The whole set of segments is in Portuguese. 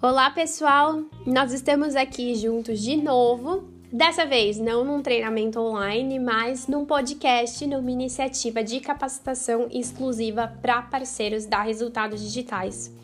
Olá, pessoal! Nós estamos aqui juntos de novo. Dessa vez, não num treinamento online, mas num podcast, numa iniciativa de capacitação exclusiva para parceiros da Resultados Digitais.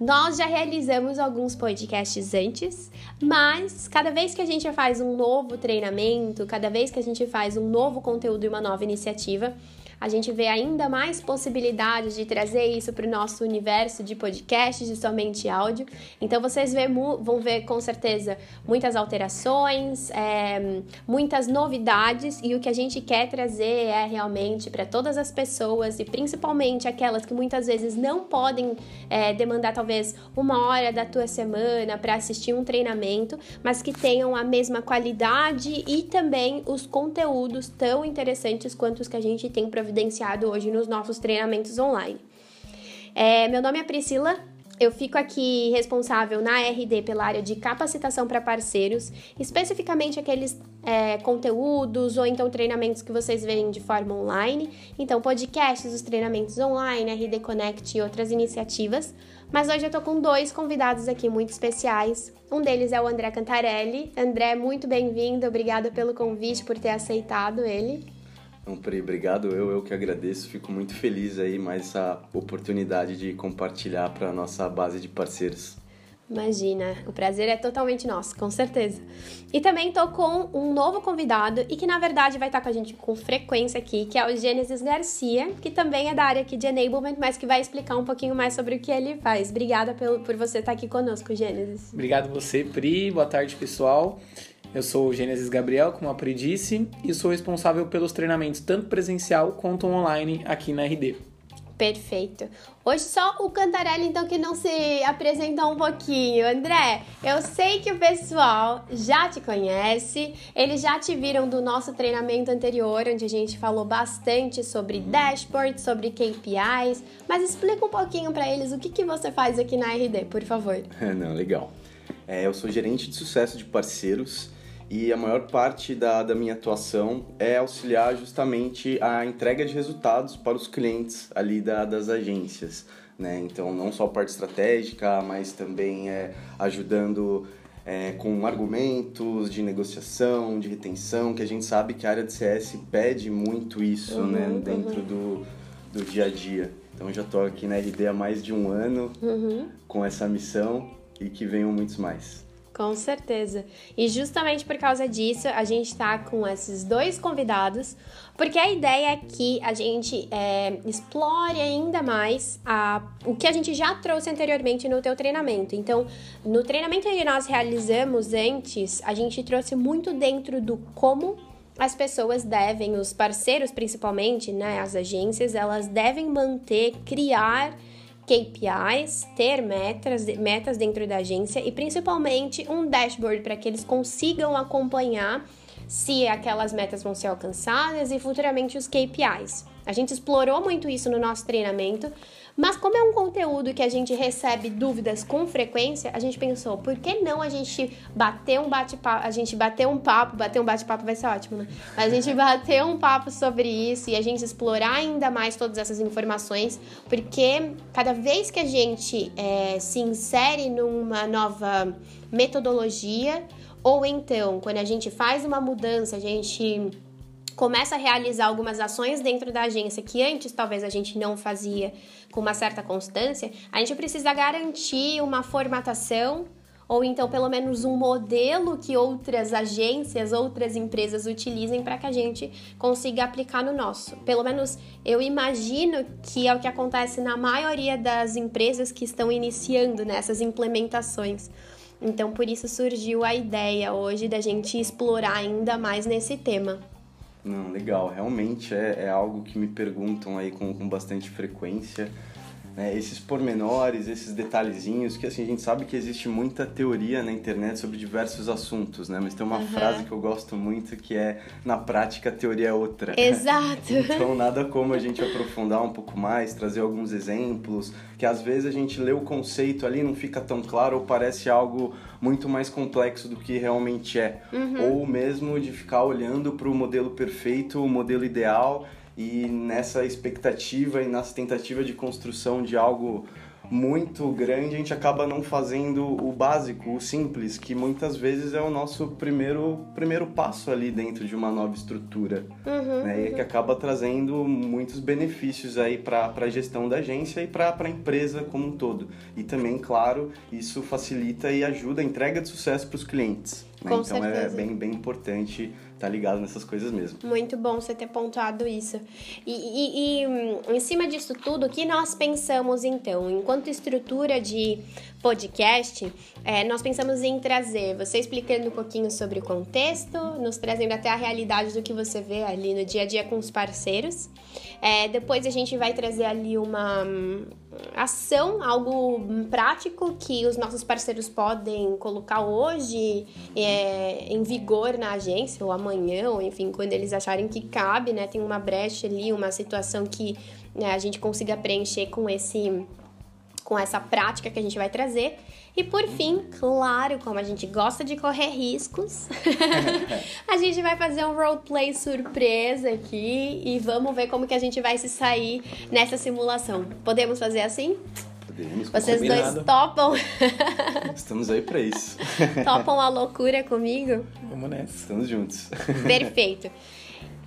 Nós já realizamos alguns podcasts antes, mas cada vez que a gente faz um novo treinamento, cada vez que a gente faz um novo conteúdo e uma nova iniciativa, a gente vê ainda mais possibilidades de trazer isso para o nosso universo de podcasts de somente áudio. Então vocês vão ver com certeza muitas alterações, é, muitas novidades e o que a gente quer trazer é realmente para todas as pessoas e principalmente aquelas que muitas vezes não podem é, demandar talvez uma hora da tua semana para assistir um treinamento, mas que tenham a mesma qualidade e também os conteúdos tão interessantes quanto os que a gente tem para providenciado hoje nos nossos treinamentos online. É, meu nome é Priscila, eu fico aqui responsável na RD pela área de capacitação para parceiros, especificamente aqueles é, conteúdos ou então treinamentos que vocês veem de forma online. Então, podcasts, os treinamentos online, RD Connect e outras iniciativas. Mas hoje eu tô com dois convidados aqui muito especiais. Um deles é o André Cantarelli. André, muito bem-vindo, obrigada pelo convite, por ter aceitado ele. Então, Pri, obrigado. Eu, eu que agradeço. Fico muito feliz aí mais essa oportunidade de compartilhar para a nossa base de parceiros. Imagina, o prazer é totalmente nosso, com certeza. E também tô com um novo convidado e que na verdade vai estar com a gente com frequência aqui, que é o Gênesis Garcia, que também é da área aqui de enablement, mas que vai explicar um pouquinho mais sobre o que ele faz. Obrigada por, por você estar aqui conosco, Gênesis. Obrigado você, Pri. Boa tarde, pessoal. Eu sou o Gênesis Gabriel, como a Pri disse, e sou responsável pelos treinamentos tanto presencial quanto online aqui na RD. Perfeito. Hoje só o Cantarelli, então, que não se apresenta um pouquinho. André, eu sei que o pessoal já te conhece, eles já te viram do nosso treinamento anterior, onde a gente falou bastante sobre dashboard, sobre KPIs, mas explica um pouquinho para eles o que, que você faz aqui na RD, por favor. Não, legal. É, eu sou gerente de sucesso de parceiros e a maior parte da, da minha atuação é auxiliar justamente a entrega de resultados para os clientes ali da, das agências. Né? Então, não só a parte estratégica, mas também é, ajudando é, com argumentos de negociação, de retenção, que a gente sabe que a área de CS pede muito isso né? uhum, né? dentro uhum. do, do dia a dia. Então, já estou aqui na RD há mais de um ano uhum. com essa missão e que venham muitos mais. Com certeza. E justamente por causa disso, a gente está com esses dois convidados, porque a ideia é que a gente é, explore ainda mais a, o que a gente já trouxe anteriormente no teu treinamento. Então, no treinamento que nós realizamos antes, a gente trouxe muito dentro do como as pessoas devem, os parceiros principalmente, né, as agências, elas devem manter, criar KPIs, ter metas, metas dentro da agência e principalmente um dashboard para que eles consigam acompanhar se aquelas metas vão ser alcançadas e futuramente os KPIs. A gente explorou muito isso no nosso treinamento, mas como é um conteúdo que a gente recebe dúvidas com frequência, a gente pensou, por que não a gente bater um bate-papo, a gente bater um papo, bater um bate-papo vai ser ótimo, né? A gente bater um papo sobre isso e a gente explorar ainda mais todas essas informações, porque cada vez que a gente é, se insere numa nova metodologia, ou então quando a gente faz uma mudança, a gente começa a realizar algumas ações dentro da agência que antes talvez a gente não fazia com uma certa constância, a gente precisa garantir uma formatação ou então pelo menos um modelo que outras agências, outras empresas utilizem para que a gente consiga aplicar no nosso. Pelo menos eu imagino que é o que acontece na maioria das empresas que estão iniciando nessas implementações. Então, por isso surgiu a ideia hoje da gente explorar ainda mais nesse tema. Não, legal. Realmente é, é algo que me perguntam aí com, com bastante frequência. Né? Esses pormenores, esses detalhezinhos, que assim, a gente sabe que existe muita teoria na internet sobre diversos assuntos, né? Mas tem uma uhum. frase que eu gosto muito que é, na prática, a teoria é outra. Exato. então, nada como a gente aprofundar um pouco mais, trazer alguns exemplos, que às vezes a gente lê o conceito ali, não fica tão claro ou parece algo muito mais complexo do que realmente é. Uhum. Ou mesmo de ficar olhando para o modelo perfeito, o modelo ideal e nessa expectativa e nessa tentativa de construção de algo muito grande, a gente acaba não fazendo o básico, o simples, que muitas vezes é o nosso primeiro, primeiro passo ali dentro de uma nova estrutura. Uhum, né? E que acaba trazendo muitos benefícios aí para a gestão da agência e para a empresa como um todo. E também, claro, isso facilita e ajuda a entrega de sucesso para os clientes. Né? Então é certeza. bem, bem importante estar ligado nessas coisas mesmo. Muito bom você ter pontuado isso. E, e- e, hum, em cima disso tudo, o que nós pensamos então? Enquanto estrutura de podcast, é, nós pensamos em trazer você explicando um pouquinho sobre o contexto, nos trazendo até a realidade do que você vê ali no dia a dia com os parceiros. É, depois a gente vai trazer ali uma hum, ação, algo prático que os nossos parceiros podem colocar hoje é, em vigor na agência, ou amanhã, ou enfim, quando eles acharem que cabe, né? Tem uma brecha ali, uma situação que né, a gente consiga preencher com esse com essa prática que a gente vai trazer. E por fim, claro, como a gente gosta de correr riscos, a gente vai fazer um roleplay surpresa aqui e vamos ver como que a gente vai se sair nessa simulação. Podemos fazer assim? Podemos, Vocês Combinado. dois topam? Estamos aí para isso. topam a loucura comigo? Vamos nessa. Estamos juntos. Perfeito.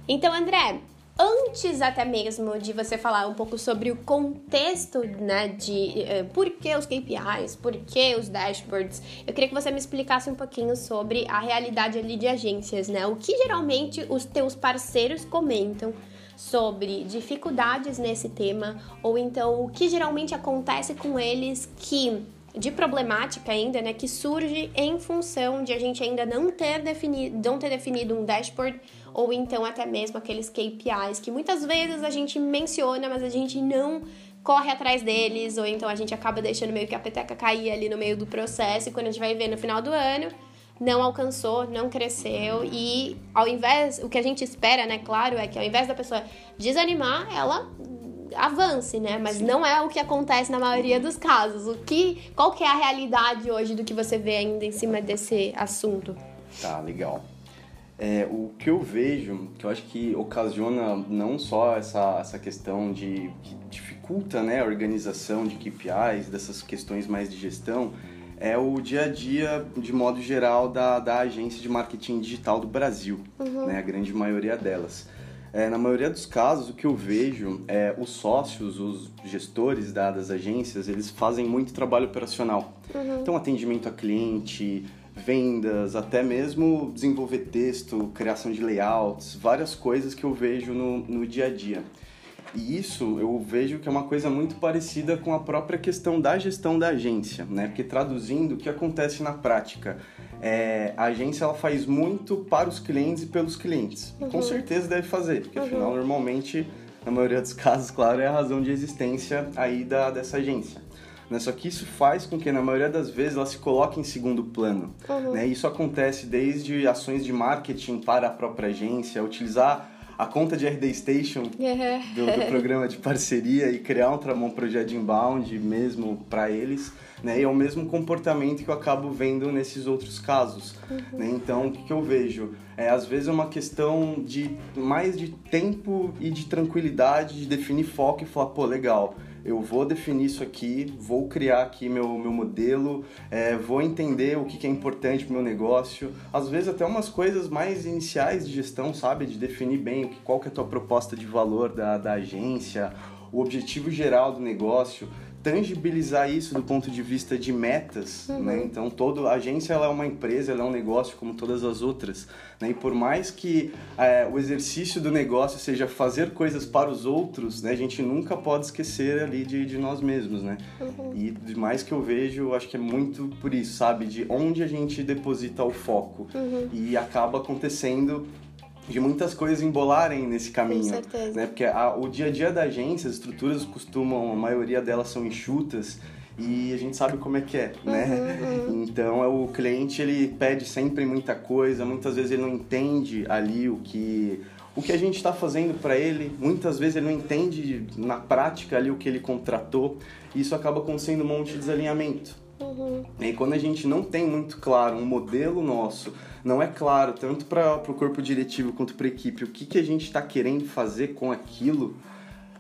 Então, André, antes até mesmo de você falar um pouco sobre o contexto, né, de eh, por que os KPIs, por que os dashboards, eu queria que você me explicasse um pouquinho sobre a realidade ali de agências, né? O que geralmente os teus parceiros comentam sobre dificuldades nesse tema, ou então o que geralmente acontece com eles que de problemática ainda, né, que surge em função de a gente ainda não ter definido, não ter definido um dashboard ou então até mesmo aqueles KPIs que muitas vezes a gente menciona, mas a gente não corre atrás deles, ou então a gente acaba deixando meio que a peteca cair ali no meio do processo e quando a gente vai ver no final do ano, não alcançou, não cresceu e ao invés, o que a gente espera, né, claro, é que ao invés da pessoa desanimar, ela avance, né? Mas não é o que acontece na maioria dos casos. O que, qual que é a realidade hoje do que você vê ainda em cima desse assunto? Tá, legal. É, o que eu vejo, que eu acho que ocasiona não só essa, essa questão de que dificulta né, a organização de KPIs, dessas questões mais de gestão, é o dia a dia, de modo geral, da, da agência de marketing digital do Brasil, né, a grande maioria delas. É, na maioria dos casos, o que eu vejo é os sócios, os gestores da- das agências, eles fazem muito trabalho operacional. Então, atendimento a cliente, vendas, até mesmo desenvolver texto, criação de layouts, várias coisas que eu vejo no, no dia a dia. E isso eu vejo que é uma coisa muito parecida com a própria questão da gestão da agência, né? Porque traduzindo, o que acontece na prática? É, a agência ela faz muito para os clientes e pelos clientes. Com certeza deve fazer, porque afinal, normalmente, na maioria dos casos, claro, é a razão de existência aí da, dessa agência. Né? Só que isso faz com que, na maioria das vezes, ela se coloque em segundo plano. Né? Isso acontece desde ações de marketing para a própria agência, utilizar a conta de RD Station do, do programa de parceria e criar um, um projeto inbound mesmo para eles, né? E é o mesmo comportamento que eu acabo vendo nesses outros casos, né? Então, o que, que eu vejo? É, às vezes é uma questão de mais de tempo e de tranquilidade, de definir foco e falar, pô, legal, eu vou definir isso aqui, vou criar aqui meu, meu modelo, é, vou entender o que, que é importante para meu negócio. Às vezes até umas coisas mais iniciais de gestão, sabe? De definir bem qual que é a tua proposta de valor da, da agência, o objetivo geral do negócio, tangibilizar isso do ponto de vista de metas, né? Então, toda a agência ela é uma empresa, ela é um negócio como todas as outras, né? E por mais que é, o exercício do negócio seja fazer coisas para os outros, né? A gente nunca pode esquecer ali de, de nós mesmos, né? E de mais que eu vejo, eu acho que é muito por isso, sabe? De onde a gente deposita o foco. E acaba acontecendo de muitas coisas embolarem nesse caminho. certeza. Né? Porque a- o dia a dia da agência, as estruturas costumam, a maioria delas são enxutas e a gente sabe como é que é, né? Então é o cliente ele pede sempre muita coisa, muitas vezes ele não entende ali o que o que a gente está fazendo para ele, muitas vezes ele não entende na prática ali o que ele contratou, e isso acaba acontecendo um monte de desalinhamento. Uhum. E quando a gente não tem muito claro um modelo nosso, não é claro tanto para o corpo diretivo quanto para a equipe o que, que a gente está querendo fazer com aquilo,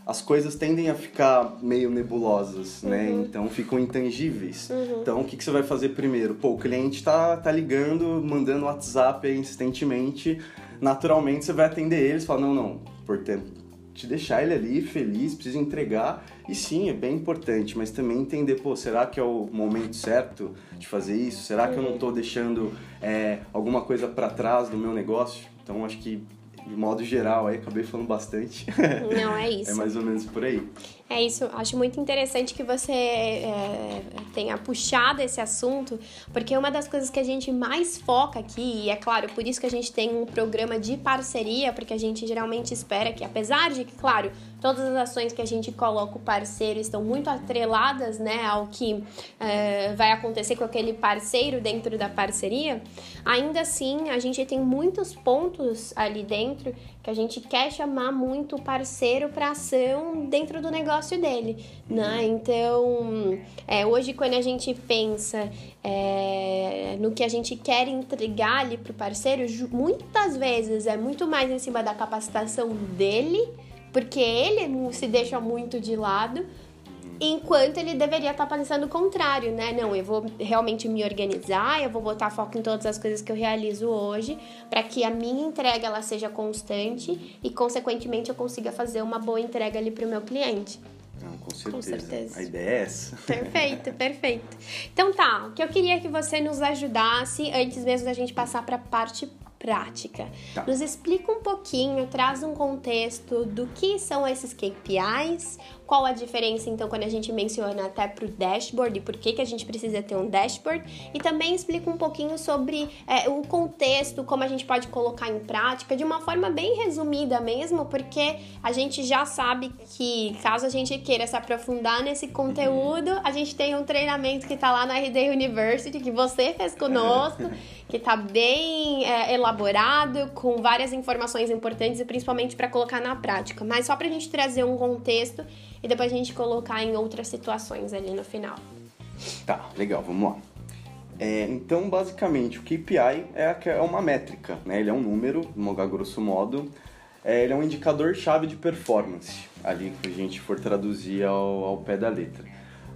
as coisas tendem a ficar meio nebulosas, né? uhum. né? Então ficam intangíveis. Uhum. Então o que, que você vai fazer primeiro? Pô, o cliente está tá ligando, mandando WhatsApp insistentemente, naturalmente você vai atender eles e falar, não, não, portanto, te deixar ele ali feliz, precisa entregar. E sim, é bem importante, mas também entender, pô, será que é o momento certo de fazer isso? Será que eu não estou deixando é, alguma coisa para trás do meu negócio? Então, acho que de modo geral, aí acabei falando bastante. Não, é isso. é mais ou menos por aí. É isso, acho muito interessante que você é, tenha puxado esse assunto, porque uma das coisas que a gente mais foca aqui, e é claro, por isso que a gente tem um programa de parceria, porque a gente geralmente espera que, apesar de que, claro, todas as ações que a gente coloca o parceiro estão muito atreladas né, ao que é, vai acontecer com aquele parceiro dentro da parceria, ainda assim a gente tem muitos pontos ali dentro que a gente quer chamar muito o parceiro para ação dentro do negócio dele, né? Então, é, hoje quando a gente pensa é, no que a gente quer entregar ali para o parceiro, muitas vezes é muito mais em cima da capacitação dele, porque ele se deixa muito de lado enquanto ele deveria estar tá pensando o contrário, né? Não, eu vou realmente me organizar, eu vou botar foco em todas as coisas que eu realizo hoje, para que a minha entrega ela seja constante e, consequentemente, eu consiga fazer uma boa entrega ali para o meu cliente. Não, com certeza. com certeza. A ideia é essa. Perfeito, perfeito. Então tá, o que eu queria que você nos ajudasse, antes mesmo da gente passar para a parte prática. Tá. Nos explica um pouquinho, traz um contexto do que são esses KPIs, qual a diferença então quando a gente menciona até para o dashboard e por que, que a gente precisa ter um dashboard e também explica um pouquinho sobre é, o contexto, como a gente pode colocar em prática de uma forma bem resumida mesmo, porque a gente já sabe que caso a gente queira se aprofundar nesse conteúdo, a gente tem um treinamento que está lá na RD University que você fez conosco, que está bem é, elaborado, com várias informações importantes e principalmente para colocar na prática. Mas só para a gente trazer um contexto e depois a gente colocar em outras situações ali no final. Tá, legal, vamos lá. É, então, basicamente, o KPI é, é uma métrica, né? Ele é um número, grosso modo. É, ele é um indicador-chave de performance, ali que a gente for traduzir ao, ao pé da letra.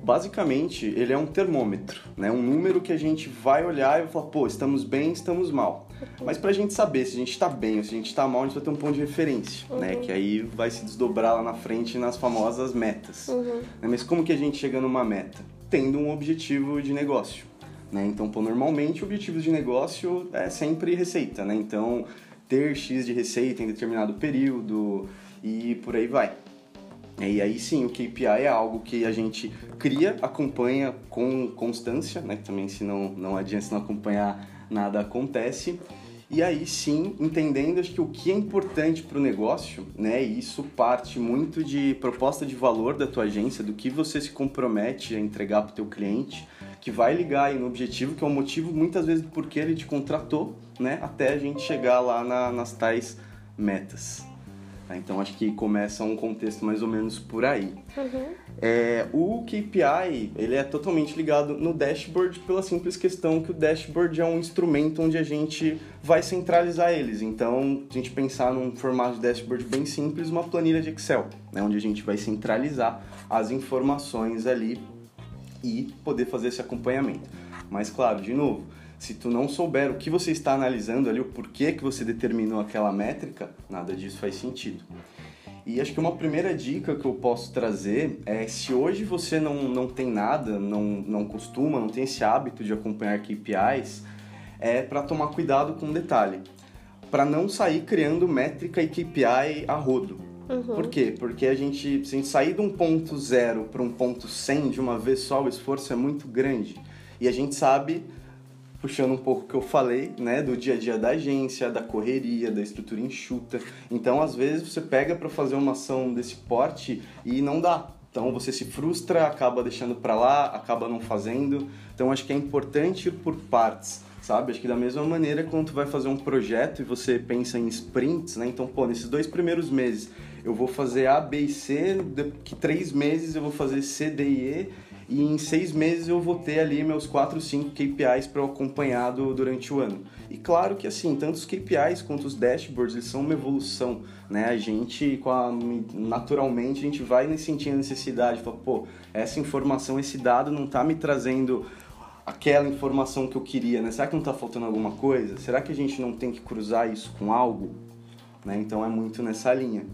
Basicamente, ele é um termômetro, né? Um número que a gente vai olhar e vai falar, pô, estamos bem, estamos mal. Mas pra gente saber se a gente tá bem ou se a gente tá mal, a gente vai ter um ponto de referência, né? uhum. né? Que aí vai se desdobrar lá na frente nas famosas metas. Uhum. Né? Mas como que a gente chega numa meta? Tendo um objetivo de negócio. Né? Então, pô, normalmente objetivos de negócio é sempre receita, né? Então, ter X de receita em determinado período e por aí vai. E aí sim, o KPI é algo que a gente cria, acompanha com constância, né? Também se não, não adianta se não acompanhar nada acontece. E aí sim, entendendo acho que o que é importante para o negócio, né? Isso parte muito de proposta de valor da tua agência, do que você se compromete a entregar para o teu cliente, que vai ligar aí no objetivo, que é o motivo muitas vezes do porquê ele te contratou, né? Até a gente chegar lá na, nas tais metas. Tá? Então acho que começa um contexto mais ou menos por aí. Uhum. É, o KPI ele é totalmente ligado no dashboard pela simples questão que o dashboard é um instrumento onde a gente vai centralizar eles. Então, a gente pensar num formato de dashboard bem simples, uma planilha de Excel, né? onde a gente vai centralizar as informações ali e poder fazer esse acompanhamento. Mas claro, de novo, se tu não souber o que você está analisando ali, o porquê que você determinou aquela métrica, nada disso faz sentido. E acho que uma primeira dica que eu posso trazer é se hoje você não, não tem nada, não, não costuma, não tem esse hábito de acompanhar KPIs, é para tomar cuidado com um detalhe. Para não sair criando métrica e KPI a rodo. Uhum. Por quê? Porque a gente, se a gente sair de um ponto zero para um ponto 100 de uma vez só, o esforço é muito grande. E a gente sabe puxando um pouco o que eu falei, né, do dia a dia da agência, da correria, da estrutura enxuta. Então, às vezes você pega para fazer uma ação desse porte e não dá. Então, você se frustra, acaba deixando para lá, acaba não fazendo. Então, acho que é importante ir por partes, sabe? Acho que da mesma maneira quando tu vai fazer um projeto e você pensa em sprints, né? Então, pô, nesses dois primeiros meses eu vou fazer A, B e C, que três meses eu vou fazer C, D e E e em seis meses eu vou ter ali meus 4, 5 KPIs para eu acompanhado durante o ano. E claro que assim, tanto os KPIs quanto os dashboards, eles são uma evolução, né? A gente, a, naturalmente, a gente vai sentindo a necessidade, fala, pô, essa informação, esse dado não está me trazendo aquela informação que eu queria, né? Será que não está faltando alguma coisa? Será que a gente não tem que cruzar isso com algo? Né? Então é muito nessa linha.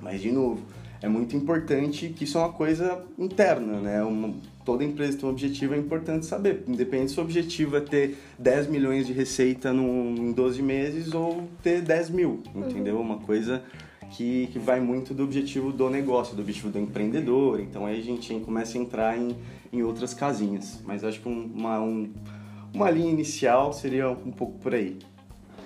Mas, de novo, é muito importante que isso é uma coisa interna, né? Uma, toda empresa tem um objetivo, é importante saber. Independente se o objetivo é ter 10 milhões de receita no, em 12 meses ou ter 10 mil, entendeu? Uhum. Uma coisa que, que vai muito do objetivo do negócio, do objetivo do empreendedor. Então aí a gente começa a entrar em, em outras casinhas. Mas acho que uma, um, uma linha inicial seria um pouco por aí.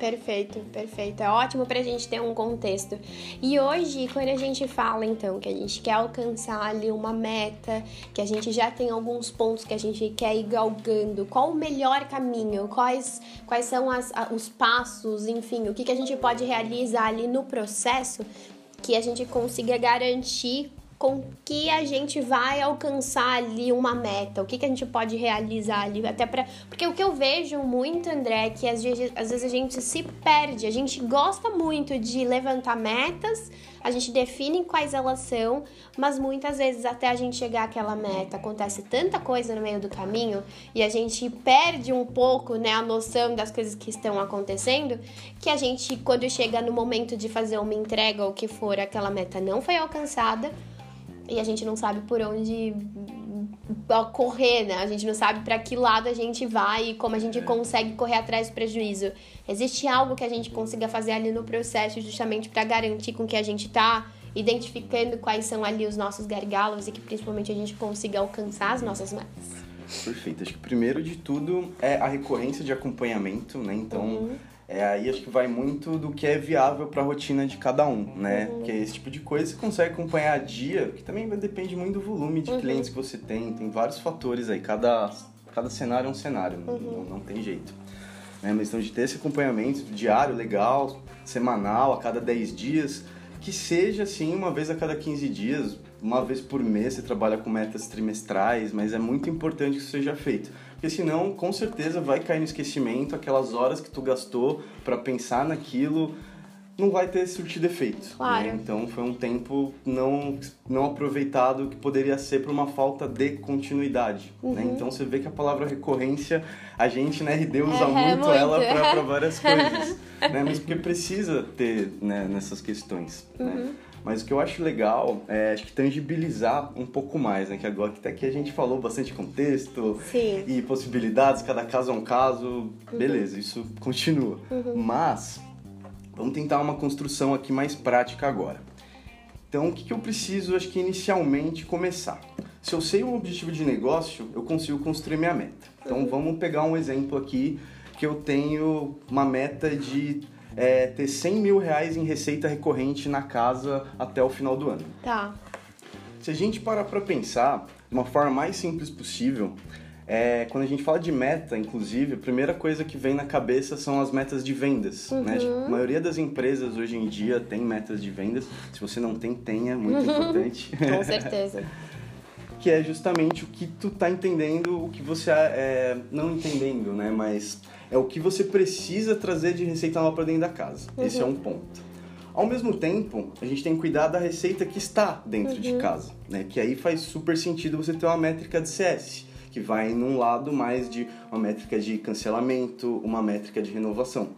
Perfeito, perfeito. É ótimo para a gente ter um contexto. E hoje, quando a gente fala então que a gente quer alcançar ali uma meta, que a gente já tem alguns pontos que a gente quer ir galgando, qual o melhor caminho, quais, quais são as, os passos, enfim, o que, que a gente pode realizar ali no processo que a gente consiga garantir com que a gente vai alcançar ali uma meta, o que, que a gente pode realizar ali, até para porque o que eu vejo muito, André, é que às vezes, às vezes a gente se perde, a gente gosta muito de levantar metas, a gente define quais elas são, mas muitas vezes até a gente chegar àquela meta acontece tanta coisa no meio do caminho e a gente perde um pouco, né, a noção das coisas que estão acontecendo, que a gente quando chega no momento de fazer uma entrega ou que for, aquela meta não foi alcançada, e a gente não sabe por onde correr, né? A gente não sabe para que lado a gente vai e como a gente é. consegue correr atrás do prejuízo. Existe algo que a gente consiga fazer ali no processo justamente para garantir com que a gente tá identificando quais são ali os nossos gargalos e que principalmente a gente consiga alcançar as nossas metas. Perfeito. Acho que primeiro de tudo é a recorrência de acompanhamento, né? Então, uhum. É, aí acho que vai muito do que é viável para a rotina de cada um, né? Uhum. Que é esse tipo de coisa você consegue acompanhar a dia, que também depende muito do volume de uhum. clientes que você tem, tem vários fatores aí, cada, cada cenário é um cenário, uhum. não, não tem jeito. Né? Mas então de ter esse acompanhamento diário, legal, semanal, a cada 10 dias, que seja assim uma vez a cada 15 dias, uma vez por mês você trabalha com metas trimestrais, mas é muito importante que isso seja feito porque senão com certeza vai cair no esquecimento aquelas horas que tu gastou para pensar naquilo não vai ter surtido efeito. Né? Claro. Né? Então foi um tempo não, não aproveitado que poderia ser por uma falta de continuidade. Né? Uhum. Né? Então você vê que a palavra recorrência, a gente na RD usa é, muito, muito, ela para várias coisas. né? Mas porque precisa ter né, nessas questões. Né? Uhum. Mas o que eu acho legal é acho que tangibilizar um pouco mais, né? Que agora que até aqui a gente falou bastante contexto Sim. e possibilidades, cada caso é um caso, uhum. beleza, isso continua. Uhum. Mas vamos tentar uma construção aqui mais prática agora. Então, o que, que eu preciso, acho que inicialmente, começar? Se eu sei o objetivo de negócio, eu consigo construir minha meta. Então, uhum. vamos pegar um exemplo aqui que eu tenho uma meta de é, ter 100 mil reais em receita recorrente na casa até o final do ano. Tá. Se a gente parar para pensar de uma forma mais simples possível, é, quando a gente fala de meta, inclusive, a primeira coisa que vem na cabeça são as metas de vendas. Uhum. Né? A maioria das empresas hoje em dia tem metas de vendas. Se você não tem, tenha, muito uhum. importante. Com certeza. que é justamente o que tu tá entendendo, o que você é, não entendendo, né? Mas é o que você precisa trazer de receita nova para dentro da casa. Uhum. Esse é um ponto. Ao mesmo tempo, a gente tem que cuidar da receita que está dentro uhum. de casa, né? Que aí faz super sentido você ter uma métrica de CS, que vai num lado mais de uma métrica de cancelamento, uma métrica de renovação.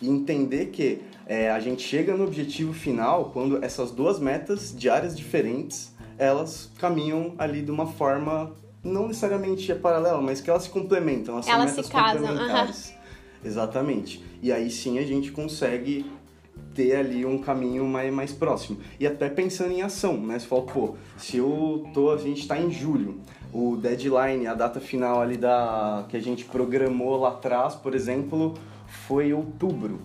E entender que é, a gente chega no objetivo final quando essas duas metas de áreas diferentes, elas caminham ali de uma forma não necessariamente é paralela, mas que elas se complementam, elas, elas se casam. Uhum. Exatamente. E aí sim a gente consegue ter ali um caminho mais, mais próximo. E até pensando em ação, né? Você fala, pô, se eu tô, a gente está em julho, o deadline, a data final ali da que a gente programou lá atrás, por exemplo, foi outubro.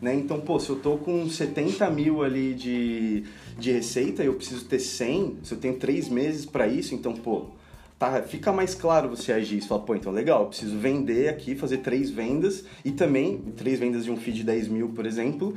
Né? Então, pô, se eu tô com 70 mil ali de, de receita e eu preciso ter 100, se eu tenho 3 meses para isso, então, pô, tá, fica mais claro você agir. Você fala, pô, então legal, eu preciso vender aqui, fazer três vendas e também, três vendas de um feed de 10 mil, por exemplo,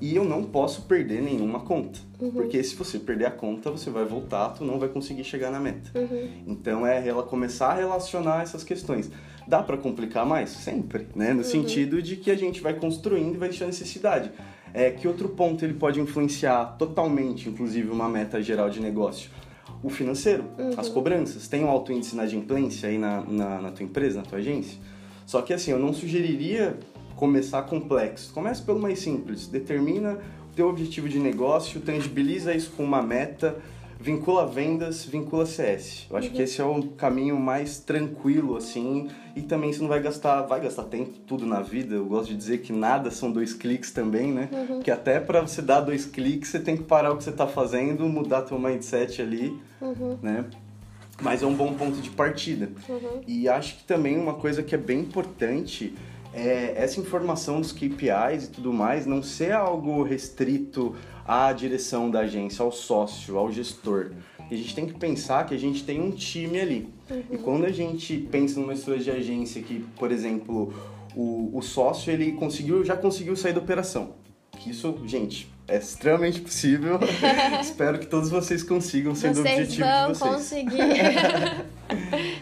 e eu não posso perder nenhuma conta. Uhum. Porque se você perder a conta, você vai voltar, tu não vai conseguir chegar na meta. Uhum. Então é ela começar a relacionar essas questões. Dá para complicar mais? Sempre, né? No uhum. sentido de que a gente vai construindo e vai deixando necessidade. É, que outro ponto ele pode influenciar totalmente, inclusive, uma meta geral de negócio? O financeiro, uhum. as cobranças. Tem um alto índice de inadimplência aí na, na, na tua empresa, na tua agência? Só que assim, eu não sugeriria começar complexo. Comece pelo mais simples. Determina o teu objetivo de negócio, tangibiliza isso com uma meta, vincula vendas, vincula CS. Eu acho uhum. que esse é o caminho mais tranquilo, assim, e também você não vai gastar, vai gastar tempo, tudo na vida. Eu gosto de dizer que nada são dois cliques também, né? Uhum. Que até para você dar dois cliques, você tem que parar o que você está fazendo, mudar teu mindset ali, uhum. né? Mas é um bom ponto de partida. Uhum. E acho que também uma coisa que é bem importante é, essa informação dos KPIs e tudo mais não ser algo restrito à direção da agência, ao sócio, ao gestor. a gente tem que pensar que a gente tem um time ali. Uhum. E quando a gente pensa numa estrutura de agência que, por exemplo, o, o sócio ele conseguiu, já conseguiu sair da operação. Isso, gente, é extremamente possível. Espero que todos vocês consigam, sendo o objetivo de vocês. Vocês vão conseguir.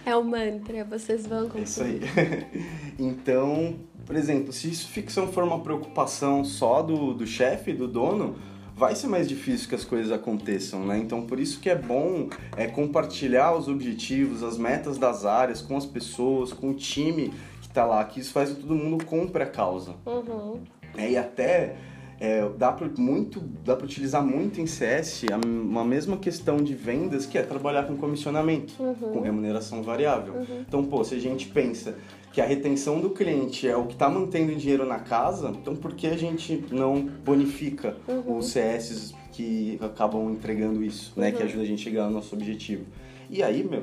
é o mantra, vocês vão conseguir. Isso aí. Então, por exemplo, se isso ficção for uma preocupação só do, do chefe, do dono, vai ser mais difícil que as coisas aconteçam, né? Então, por isso que é bom é, compartilhar os objetivos, as metas das áreas com as pessoas, com o time que está lá, que isso faz que todo mundo compre a causa. Uhum. É, e até é, dá para muito dá para utilizar muito em CS uma mesma questão de vendas que é trabalhar com comissionamento uhum. com remuneração variável uhum. então pô se a gente pensa que a retenção do cliente é o que está mantendo o dinheiro na casa então por que a gente não bonifica uhum. os CS que acabam entregando isso né que uhum. ajuda a gente a chegar ao nosso objetivo e aí meu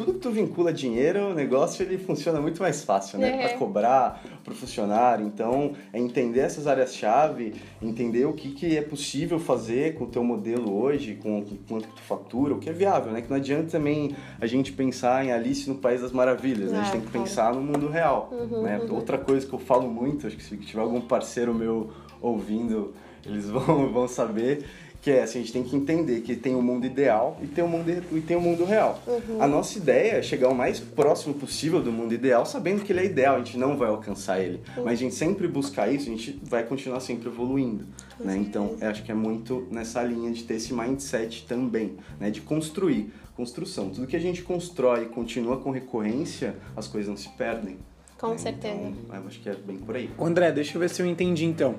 tudo que tu vincula dinheiro, o negócio ele funciona muito mais fácil, né? É. Para cobrar para o funcionário. Então, é entender essas áreas-chave, entender o que, que é possível fazer com o teu modelo hoje, com, com quanto tu fatura, o que é viável, né? Que não adianta também a gente pensar em Alice no País das Maravilhas, né? A gente tem que pensar no mundo real, uhum, né? Uhum. Outra coisa que eu falo muito, acho que se tiver algum parceiro meu ouvindo, eles vão, vão saber que é assim, a gente tem que entender que tem o um mundo ideal e tem o um mundo, e tem o um mundo real. Uhum. A nossa ideia é chegar o mais próximo possível do mundo ideal, sabendo que ele é ideal, a gente não vai alcançar ele. Uhum. Mas a gente sempre buscar isso, a gente vai continuar sempre evoluindo. Né? Então, eu acho que é muito nessa linha de ter esse mindset também, né? de construir. Construção. Tudo que a gente constrói e continua com recorrência, as coisas não se perdem. Com certeza. Então, eu acho que é bem por aí. André, deixa eu ver se eu entendi então.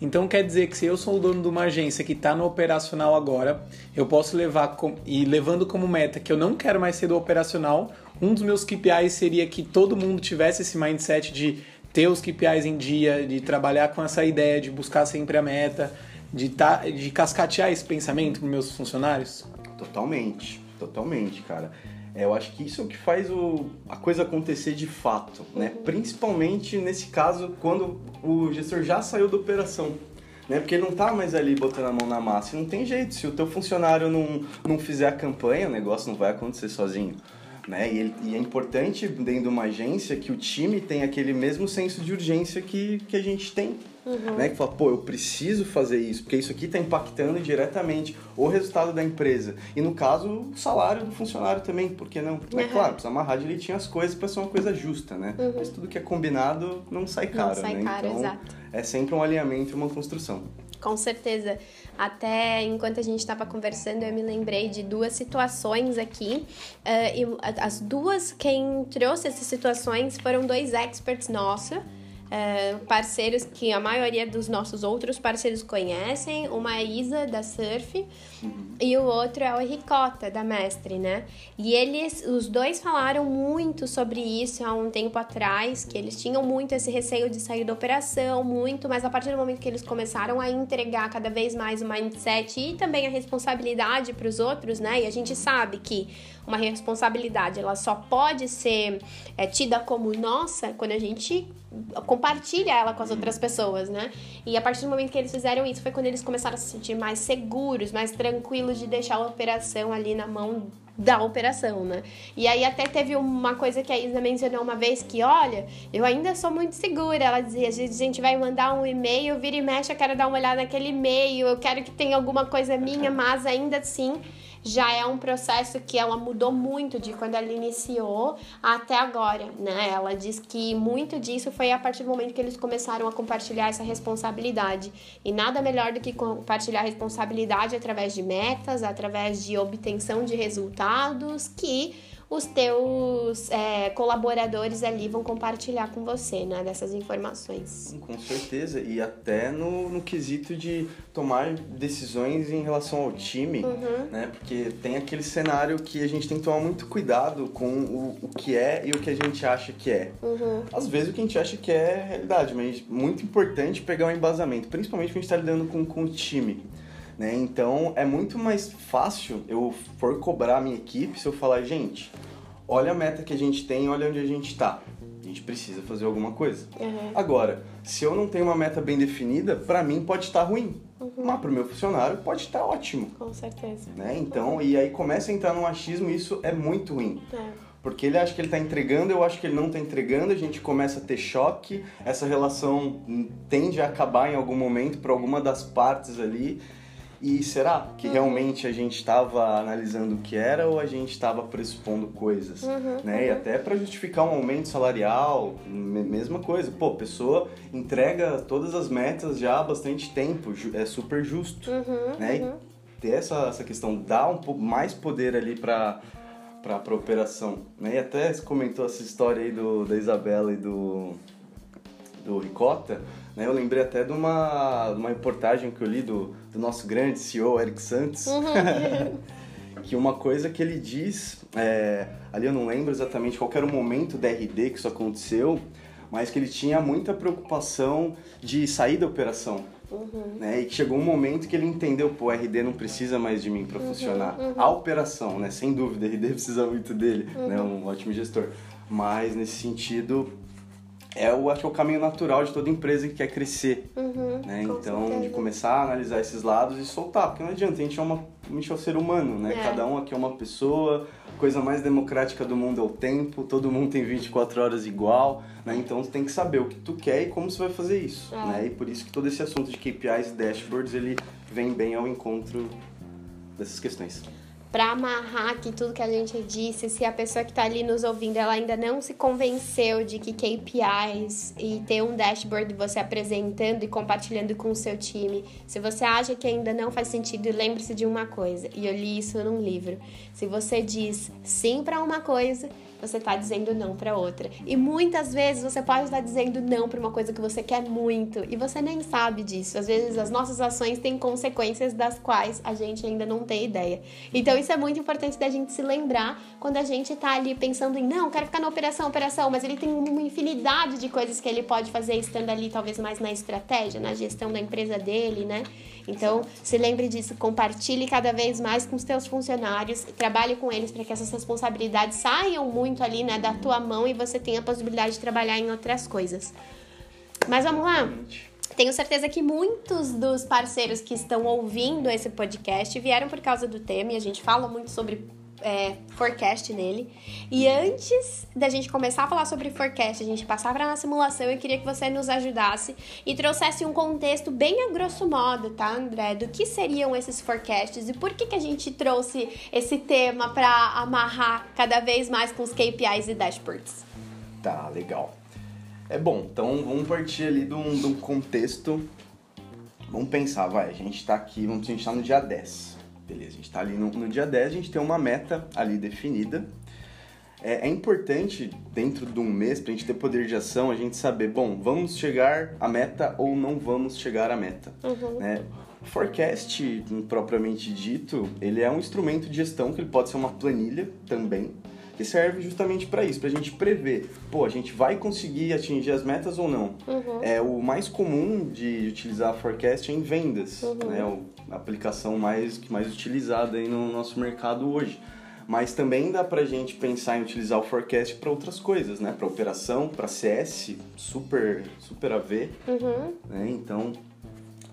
Então quer dizer que se eu sou o dono de uma agência que está no operacional agora, eu posso levar com, e levando como meta que eu não quero mais ser do operacional, um dos meus KPIs seria que todo mundo tivesse esse mindset de ter os KPIs em dia, de trabalhar com essa ideia de buscar sempre a meta, de, tá, de cascatear esse pensamento para meus funcionários? Totalmente, totalmente, cara. É, eu acho que isso é o que faz o, a coisa acontecer de fato, né? Uhum. Principalmente nesse caso quando o gestor já saiu da operação. Né? Porque ele não tá mais ali botando a mão na massa. E não tem jeito. Se o teu funcionário não, não fizer a campanha, o negócio não vai acontecer sozinho. Né? E, ele, e, é importante dentro de uma agência que o time tenha aquele mesmo senso de urgência que, que a gente tem Uhum. Né? Que fala, pô, eu preciso fazer isso, porque isso aqui está impactando diretamente o resultado da empresa. E no caso, o salário do funcionário também, porque não? Uhum. É claro, precisa amarrar direitinho as coisas para ser uma coisa justa, né? Uhum. Mas tudo que é combinado não sai caro, não sai né? Caro, então, exato. é sempre um alinhamento e uma construção. Com certeza. Até enquanto a gente estava conversando, eu me lembrei de duas situações aqui. Uh, e as duas, quem trouxe essas situações foram dois experts nossos é, parceiros que a maioria dos nossos outros parceiros conhecem. Uma é Isa, da Surf, uhum. e o outro é o Ricota, da Mestre, né? E eles, os dois falaram muito sobre isso há um tempo atrás, que eles tinham muito esse receio de sair da operação, muito, mas a partir do momento que eles começaram a entregar cada vez mais o mindset e também a responsabilidade para os outros, né? E a gente sabe que uma responsabilidade ela só pode ser é, tida como nossa quando a gente compartilha ela com as outras pessoas, né? E a partir do momento que eles fizeram isso foi quando eles começaram a se sentir mais seguros, mais tranquilos de deixar a operação ali na mão da operação, né? E aí até teve uma coisa que a Isa mencionou uma vez que, olha, eu ainda sou muito segura. Ela dizia, a gente vai mandar um e-mail, vira e mexe, eu quero dar uma olhada naquele e-mail, eu quero que tenha alguma coisa minha, mas ainda assim já é um processo que ela mudou muito de quando ela iniciou até agora, né? Ela diz que muito disso foi a partir do momento que eles começaram a compartilhar essa responsabilidade. E nada melhor do que compartilhar responsabilidade através de metas, através de obtenção de resultados que os teus é, colaboradores ali vão compartilhar com você, né, dessas informações. Com certeza, e até no, no quesito de tomar decisões em relação ao time, uhum. né, porque tem aquele cenário que a gente tem que tomar muito cuidado com o, o que é e o que a gente acha que é. Uhum. Às vezes o que a gente acha que é realidade, mas muito importante pegar um embasamento, principalmente quando a gente está lidando com, com o time. Né? Então é muito mais fácil eu for cobrar a minha equipe se eu falar, gente, olha a meta que a gente tem, olha onde a gente está. A gente precisa fazer alguma coisa. Uhum. Agora, se eu não tenho uma meta bem definida, para mim pode estar ruim. Uhum. Mas para o meu funcionário pode estar ótimo. Com certeza. Né? Então, uhum. e aí começa a entrar no achismo e isso é muito ruim. É. Porque ele acha que ele está entregando, eu acho que ele não está entregando, a gente começa a ter choque, essa relação tende a acabar em algum momento para alguma das partes ali. E será que uhum. realmente a gente estava analisando o que era ou a gente estava pressupondo coisas, uhum, né? Uhum. E até para justificar um aumento salarial, mesma coisa. Pô, pessoa entrega todas as metas já há bastante tempo, é super justo, uhum, né? E uhum. ter essa, essa questão, dar um pouco mais poder ali para para a operação, né? E até você comentou essa história aí do, da Isabela e do do Ricota, né? Eu lembrei até de uma, uma reportagem que eu li do, do nosso grande CEO, Eric Santos, uhum. que uma coisa que ele diz, é, ali eu não lembro exatamente qual era o momento da RD que isso aconteceu, mas que ele tinha muita preocupação de sair da operação. Uhum. Né? E que chegou um momento que ele entendeu, pô, RD não precisa mais de mim para uhum, funcionar. Uhum. A operação, né? Sem dúvida, RD precisa muito dele, né? Uhum. Um ótimo gestor. Mas nesse sentido, é o, acho que é o caminho natural de toda empresa que quer crescer. Uhum, né? Então, certeza. de começar a analisar esses lados e soltar, porque não adianta, a gente é, uma, a gente é um ser humano, né? É. Cada um aqui é uma pessoa, a coisa mais democrática do mundo é o tempo, todo mundo tem 24 horas igual, né? Então, tu tem que saber o que tu quer e como você vai fazer isso, é. né? E por isso que todo esse assunto de KPIs e dashboards, ele vem bem ao encontro dessas questões para amarrar aqui tudo que a gente disse, se a pessoa que está ali nos ouvindo ela ainda não se convenceu de que KPIs e ter um dashboard você apresentando e compartilhando com o seu time, se você acha que ainda não faz sentido, lembre-se de uma coisa, e eu li isso num livro. Se você diz sim para uma coisa, você está dizendo não para outra. E muitas vezes você pode estar dizendo não para uma coisa que você quer muito e você nem sabe disso. Às vezes as nossas ações têm consequências das quais a gente ainda não tem ideia. Então isso é muito importante da gente se lembrar quando a gente está ali pensando em não, quero ficar na operação, operação, mas ele tem uma infinidade de coisas que ele pode fazer estando ali talvez mais na estratégia, na gestão da empresa dele, né? Então, se lembre disso, compartilhe cada vez mais com os teus funcionários, trabalhe com eles para que essas responsabilidades saiam muito ali, né, da tua mão e você tenha a possibilidade de trabalhar em outras coisas. Mas vamos lá. Tenho certeza que muitos dos parceiros que estão ouvindo esse podcast vieram por causa do tema e a gente fala muito sobre é, forecast nele. E antes da gente começar a falar sobre forecast, a gente passar para a simulação, eu queria que você nos ajudasse e trouxesse um contexto bem a grosso modo, tá, André? Do que seriam esses forecasts e por que, que a gente trouxe esse tema para amarrar cada vez mais com os KPIs e dashboards. Tá, legal. É bom, então vamos partir ali de um, contexto. Vamos pensar, vai, a gente está aqui, vamos, a gente tá no dia 10 Beleza, a gente está ali no, no, dia 10, a gente tem uma meta ali definida. É, é importante, dentro de um mês, para a gente ter poder de ação, a gente saber, bom, vamos chegar à meta ou não vamos chegar à meta. Uhum. Né? O forecast, propriamente dito, ele é um instrumento de gestão que ele pode ser uma planilha também, que serve justamente para isso, para a gente prever, pô, a gente vai conseguir atingir as metas ou não. Uhum. É o mais comum de utilizar forecast é em vendas, uhum. né? A aplicação mais que mais utilizada aí no nosso mercado hoje. Mas também dá para a gente pensar em utilizar o forecast para outras coisas, né? Para operação, para CS, super super a ver, uhum. né? Então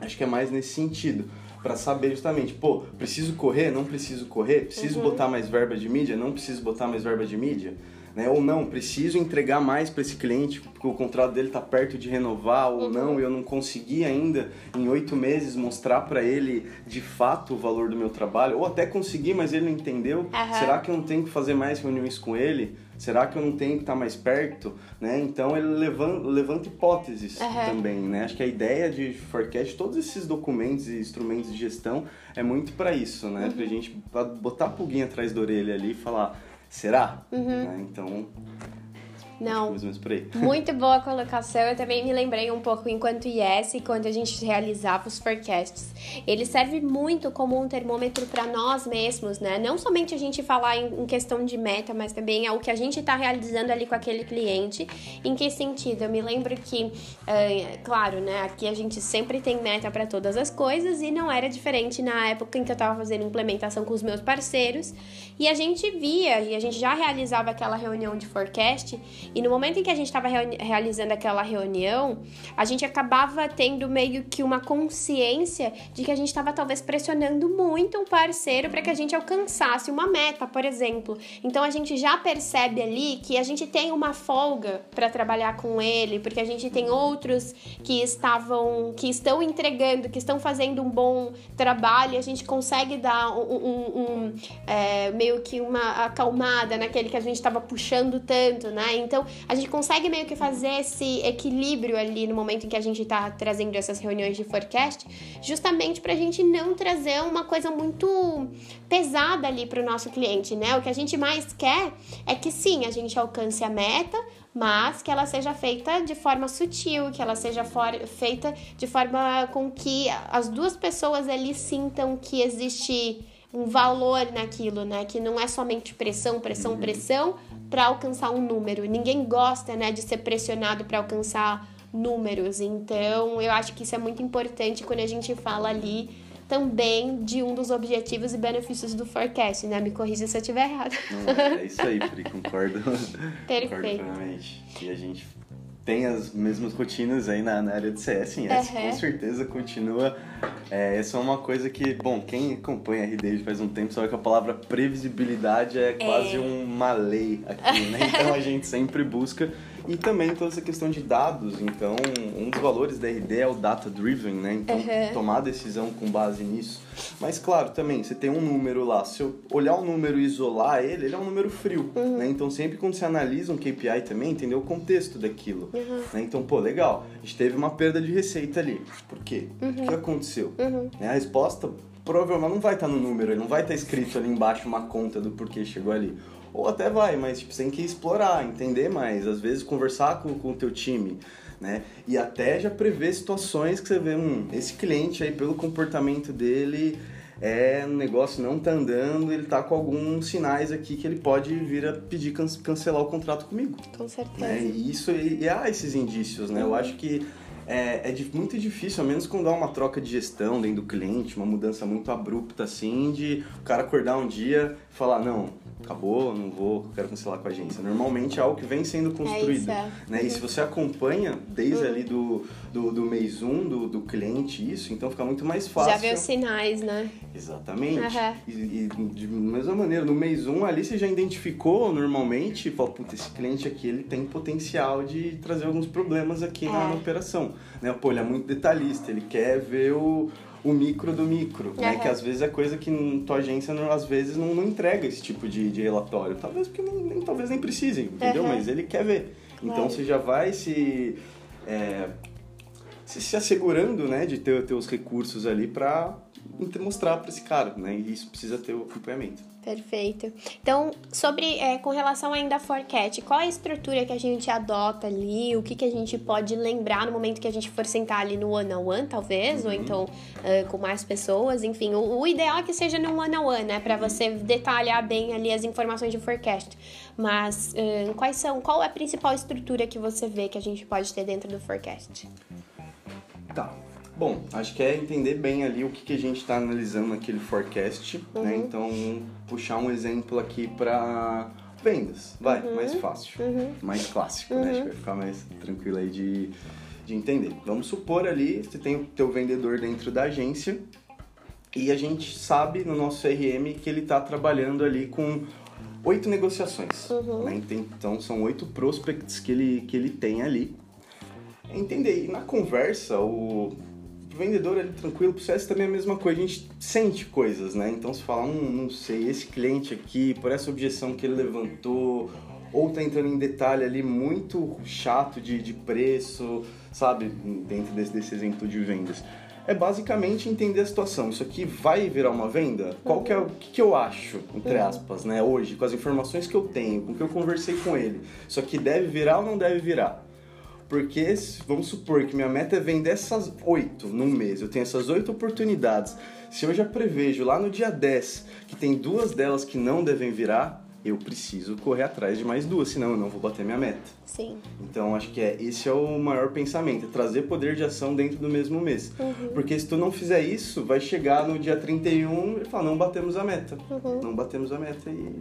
acho que é mais nesse sentido. Para saber justamente, pô, preciso correr, não preciso correr, preciso Uhum. botar mais verba de mídia, não preciso botar mais verba de mídia, né? Ou não, preciso entregar mais para esse cliente porque o contrato dele tá perto de renovar ou Uhum. não, e eu não consegui ainda em oito meses mostrar para ele de fato o valor do meu trabalho, ou até consegui, mas ele não entendeu. Aham. Será que eu não tenho que fazer mais reuniões com ele? Será que eu não tenho que estar mais perto? Né? Então ele levanta, levanta hipóteses Aham. também, né? Acho que a ideia de forecast, todos esses documentos e instrumentos de gestão é muito para isso, né? Pra gente botar a pulguinha atrás da orelha ali e falar, será? Né? Então, Não, mais ou menos por aí. Muito boa colocação. Eu também me lembrei um pouco enquanto IS, quando a gente realizava os forecasts. Ele serve muito como um termômetro para nós mesmos, né? Não somente a gente falar em, questão de meta, mas também é o que a gente está realizando ali com aquele cliente. Em que sentido? Eu me lembro que, eh, claro, né? Aqui a gente sempre tem meta para todas as coisas e não era diferente na época em que eu estava fazendo implementação com os meus parceiros. E a gente via, e a gente já realizava aquela reunião de forecast, e no momento em que a gente estava realizando aquela reunião, a gente acabava tendo meio que uma consciência de que a gente estava talvez pressionando muito o parceiro para que a gente alcançasse uma meta, por exemplo. Então a gente já percebe ali que a gente tem uma folga para trabalhar com ele, porque a gente tem outros que estavam, que estão entregando, que estão fazendo um bom trabalho, a gente consegue dar um, um- um, é, meio que uma acalmada naquele que a gente estava puxando tanto, né? Então a gente consegue meio que fazer esse equilíbrio ali no momento em que a gente tá trazendo essas reuniões de forecast, justamente pra gente não trazer uma coisa muito pesada ali pro nosso cliente, né? O que a gente mais quer é que sim, a gente alcance a meta, mas que ela seja feita de forma sutil, que ela seja feita de forma com que as duas pessoas ali sintam que existe um valor naquilo, né? Que não é somente pressão, pressão, pressão para alcançar um número. Ninguém gosta, né, de ser pressionado para alcançar números. Então, eu acho que isso é muito importante quando a gente fala ali também de um dos objetivos e benefícios do forecast, né? Me corrija se eu estiver errado. Não, é isso aí, Pri, concordo. Concordo Perfeito. plenamente. E a gente tem as mesmas rotinas aí na, na área de CS, em S, Uhum. com certeza continua. É, essa é uma coisa que, bom, quem acompanha a RD faz um tempo sabe que a palavra previsibilidade é quase uma lei aqui, né? Então a gente sempre busca. E também toda essa questão de dados. Então, um dos valores da RD é o data driven, né? Então, Uhum. tomar decisão com base nisso. Mas, claro, também, você tem um número lá. Se eu olhar o número e isolar ele, ele é um número frio, né? Então, sempre quando você analisa um KPI também, entender o contexto daquilo. né? Então, pô, legal. A gente teve uma perda de receita ali. Por quê? O que aconteceu? Né? A resposta provavelmente não vai estar no número, ele não vai estar escrito ali embaixo uma conta do porquê chegou ali. Ou até vai, mas tipo, você tem que explorar, entender mais, às vezes conversar com, com o teu time, né? E até já prever situações que você vê, hum, esse cliente aí, pelo comportamento dele, é, o negócio não tá andando, ele tá com alguns sinais aqui que ele pode vir a pedir can- cancelar o contrato comigo. Com certeza. Né? E isso e, e há esses indícios, né? Eu acho que é, é muito difícil, ao menos quando há uma troca de gestão dentro do cliente, uma mudança muito abrupta assim, de o cara acordar um dia e falar, não, acabou, não vou, quero cancelar com a agência. Normalmente é algo que vem sendo construído. isso, é. né? E se você acompanha desde ali do, do, do mês 1 do, do cliente isso, então fica muito mais fácil. Já vê os sinais, né? Exatamente. Aham. E, e de mesma maneira, no mês 1 ali você já identificou normalmente, e fala, puta, esse cliente aqui ele tem potencial de trazer alguns problemas aqui na, É. na operação. Né? Pô, ele é muito detalhista, ele quer ver o, o micro do micro, né? Aham. Que às vezes é coisa que tua agência não- às vezes não, não entrega esse tipo de, de relatório. Talvez porque nem, nem- talvez nem precise, entendeu? Aham. Mas ele quer ver. Então você já vai se. é, se, se assegurando, né, de ter, ter os recursos ali pra ent- mostrar pra esse cara, né? E isso precisa ter o acompanhamento. Perfeito. Então, sobre é, com relação ainda a forecast, qual é a estrutura que a gente adota ali? O que, que a gente pode lembrar no momento que a gente for sentar ali no one-on-one, talvez, ou então ah, com mais pessoas, enfim. O, o ideal é que seja no one-on-one, né? Pra você detalhar bem ali as informações de forecast. Mas ah, quais são, qual é a principal estrutura que você vê que a gente pode ter dentro do forecast? Tá. Bom, acho que é entender bem ali o que, que a gente está analisando naquele forecast, né? Então, puxar um exemplo aqui para vendas, vai, mais fácil, mais clássico, né? Acho que vai ficar mais tranquilo aí de, de entender. Vamos supor ali, você tem o teu vendedor dentro da agência, E a gente sabe no nosso CRM que ele está trabalhando ali com oito negociações. Uhum. Né? Então são oito prospects que ele, que ele tem ali. Entender. E na conversa, o vendedor ali tranquilo, o processo também é a mesma coisa, a gente sente coisas, né? Então se fala, hum, não sei, esse cliente aqui, por essa objeção que ele levantou, ou tá entrando em detalhe ali muito chato de, de preço, sabe? Dentro desse, desse exemplo de vendas é basicamente entender a situação. Isso aqui vai virar uma venda? Qual que é o que, que eu acho, entre uhum. aspas, né? Hoje, com as informações que eu tenho, com o que eu conversei com ele. Isso aqui deve virar ou não deve virar? Porque vamos supor que minha meta é vender essas oito num mês. Eu tenho essas oito oportunidades. Se eu já prevejo lá no dia 10 que tem duas delas que não devem virar, eu preciso correr atrás de mais duas, senão eu não vou bater minha meta. Sim. Então acho que é esse é o maior pensamento, é trazer poder de ação dentro do mesmo mês. Uhum. Porque se tu não fizer isso, vai chegar no dia 31 e falar, não batemos a meta. Uhum. Não batemos a meta e,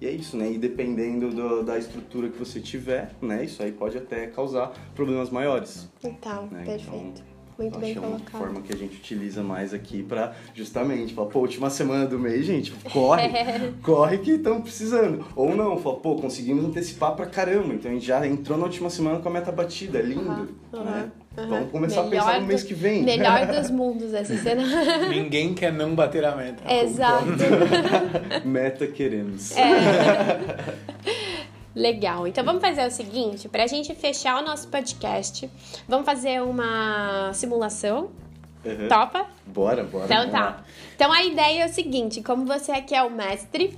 e, é isso, né? E dependendo do, da estrutura que você tiver, né? Isso aí pode até causar problemas maiores. Então, né? perfeito. Então, muito bem é uma colocado. forma que a gente utiliza mais aqui para justamente falar, pô, última semana do mês, gente, corre, corre que estão precisando. Ou não, fala, pô, conseguimos antecipar pra caramba, então a gente já entrou na última semana com a meta batida, é lindo, uhum, né? Uhum. Vamos começar melhor a pensar no mês que vem. Melhor dos mundos essa cena. Ninguém quer não bater a meta. Exato. meta queremos. É. Legal. Então vamos fazer o seguinte, para a gente fechar o nosso podcast, vamos fazer uma simulação. Uhum. Topa? Bora, bora. Então tá. Então a ideia é o seguinte, como você aqui é o mestre,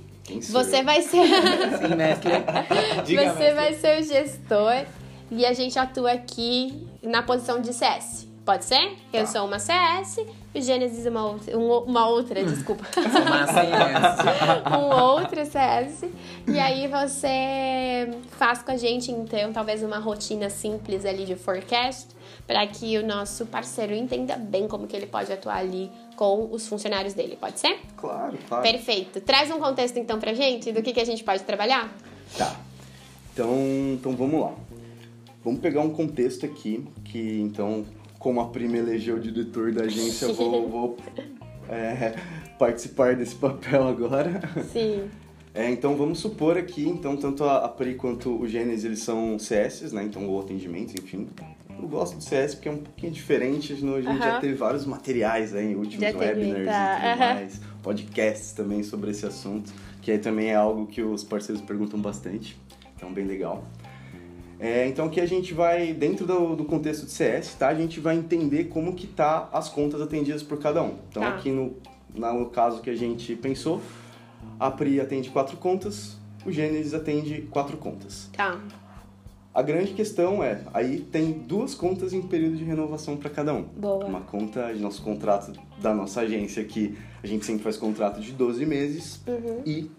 você eu? vai ser Sim, mestre. Diga, você mestre. vai ser o gestor e a gente atua aqui na posição de CS. Pode ser? Tá. Eu sou uma CS, o Gênesis é uma outra, uma outra desculpa. uma CS. um outro CS. E aí você faz com a gente, então, talvez uma rotina simples ali de forecast, para que o nosso parceiro entenda bem como que ele pode atuar ali com os funcionários dele. Pode ser? Claro, claro. Perfeito. Traz um contexto, então, pra gente do que, que a gente pode trabalhar? Tá. Então, então vamos lá. Vamos pegar um contexto aqui que, então, como a Prima elegeu o diretor da agência, vou, vou é, participar desse papel agora. Sim. É, então vamos supor aqui, então tanto a Pri quanto o Gênesis eles são CS, né? Então o atendimento, enfim. Eu gosto do CS porque é um pouquinho diferente, a gente uh -huh. já teve vários materiais aí, últimos webinars tá. e tudo uh -huh. mais, podcasts também sobre esse assunto, que aí também é algo que os parceiros perguntam bastante, então bem legal. É, então aqui a gente vai, dentro do, do, contexto de CS, tá? A gente vai entender como que tá as contas atendidas por cada um. Então tá. aqui no, no caso que a gente pensou, a Pri atende quatro contas, o Gênesis atende quatro contas. Tá. A grande questão é, aí tem duas contas em período de renovação para cada um. Boa. Uma conta de nosso contrato da nossa agência aqui, a gente sempre faz contrato de 12 meses uhum. e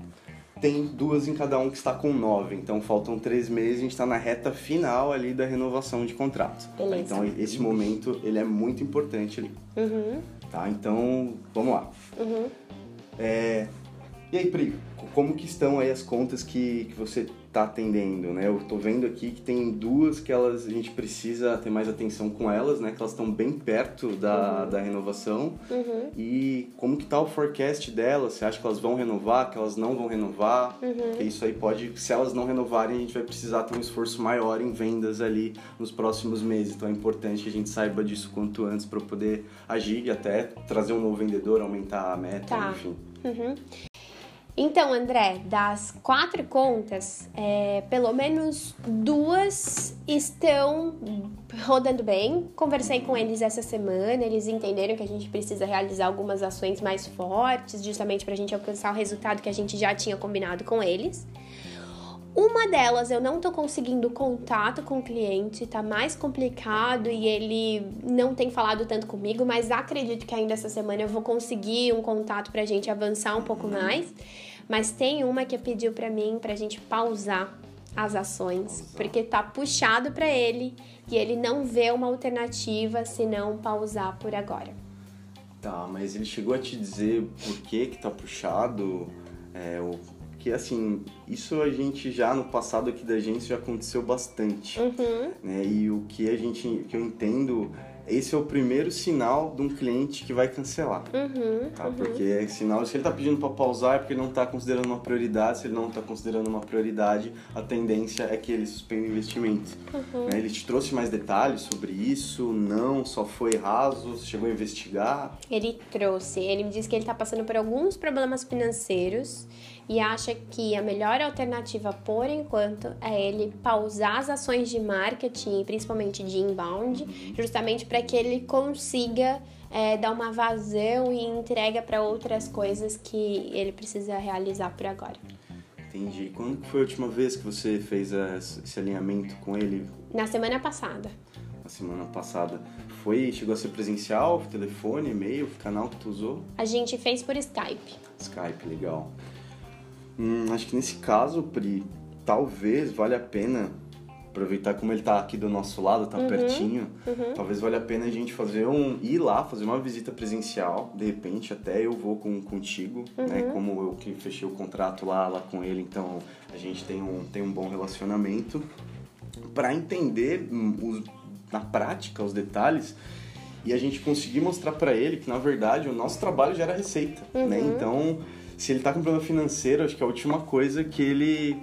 tem duas em cada um que está com nove. Então faltam três meses, a gente está na reta final ali da renovação de contrato. Beleza. Então esse momento ele é muito importante ali. Uhum. Tá? Então vamos lá. Uhum. É... E aí, Pri, como que estão aí as contas que, que você está atendendo, né? Eu estou vendo aqui que tem duas que elas a gente precisa ter mais atenção com elas, né? Que elas estão bem perto da, uhum. da renovação. Uhum. E como que tá o forecast delas? Você acha que elas vão renovar, que elas não vão renovar? Uhum. Isso aí pode, se elas não renovarem, a gente vai precisar ter um esforço maior em vendas ali nos próximos meses. Então é importante que a gente saiba disso quanto antes para poder agir e até trazer um novo vendedor, aumentar a meta, tá. enfim. Uhum. Então, André, das quatro contas, é, pelo menos duas estão rodando bem. Conversei com eles essa semana, eles entenderam que a gente precisa realizar algumas ações mais fortes, justamente para a gente alcançar o resultado que a gente já tinha combinado com eles. Uma delas eu não tô conseguindo contato com o cliente, tá mais complicado e ele não tem falado tanto comigo, mas acredito que ainda essa semana eu vou conseguir um contato pra gente avançar um pouco mais. Mas tem uma que pediu para mim pra gente pausar as ações, porque tá puxado para ele e ele não vê uma alternativa se não pausar por agora. Tá, mas ele chegou a te dizer por que que tá puxado? É, o que assim, isso a gente já no passado aqui da agência já aconteceu bastante. Uhum. Né? E o que a gente, que eu entendo esse é o primeiro sinal de um cliente que vai cancelar. Uhum, Tá? uhum. Porque é sinal, se ele está pedindo para pausar é porque ele não está considerando uma prioridade. Se ele não está considerando uma prioridade, a tendência é que ele suspenda o investimento. Uhum. Né? Ele te trouxe mais detalhes sobre isso? Não, só foi raso? Você chegou a investigar? Ele trouxe, ele me disse que ele está passando por alguns problemas financeiros e acha que a melhor alternativa por enquanto é ele pausar as ações de marketing, principalmente de inbound, justamente para que ele consiga é, dar uma vazão e entrega para outras coisas que ele precisa realizar por agora. Entendi. Quando foi a última vez que você fez esse alinhamento com ele? Na semana passada. Na semana passada. Foi, chegou a ser presencial, telefone, e-mail, canal que tu usou? A gente fez por Skype. Skype, legal. Hum, acho que nesse caso, Pri, talvez valha a pena aproveitar como ele tá aqui do nosso lado, tá pertinho. Talvez valha a pena a gente fazer um ir lá, fazer uma visita presencial. De repente até eu vou com contigo, né? Como eu que fechei o contrato lá, lá com ele, então a gente tem um tem um bom relacionamento para entender hum, os, na prática os detalhes e a gente conseguir mostrar para ele que na verdade o nosso trabalho gera receita, né? Então, se ele tá com problema financeiro, acho que a última coisa que ele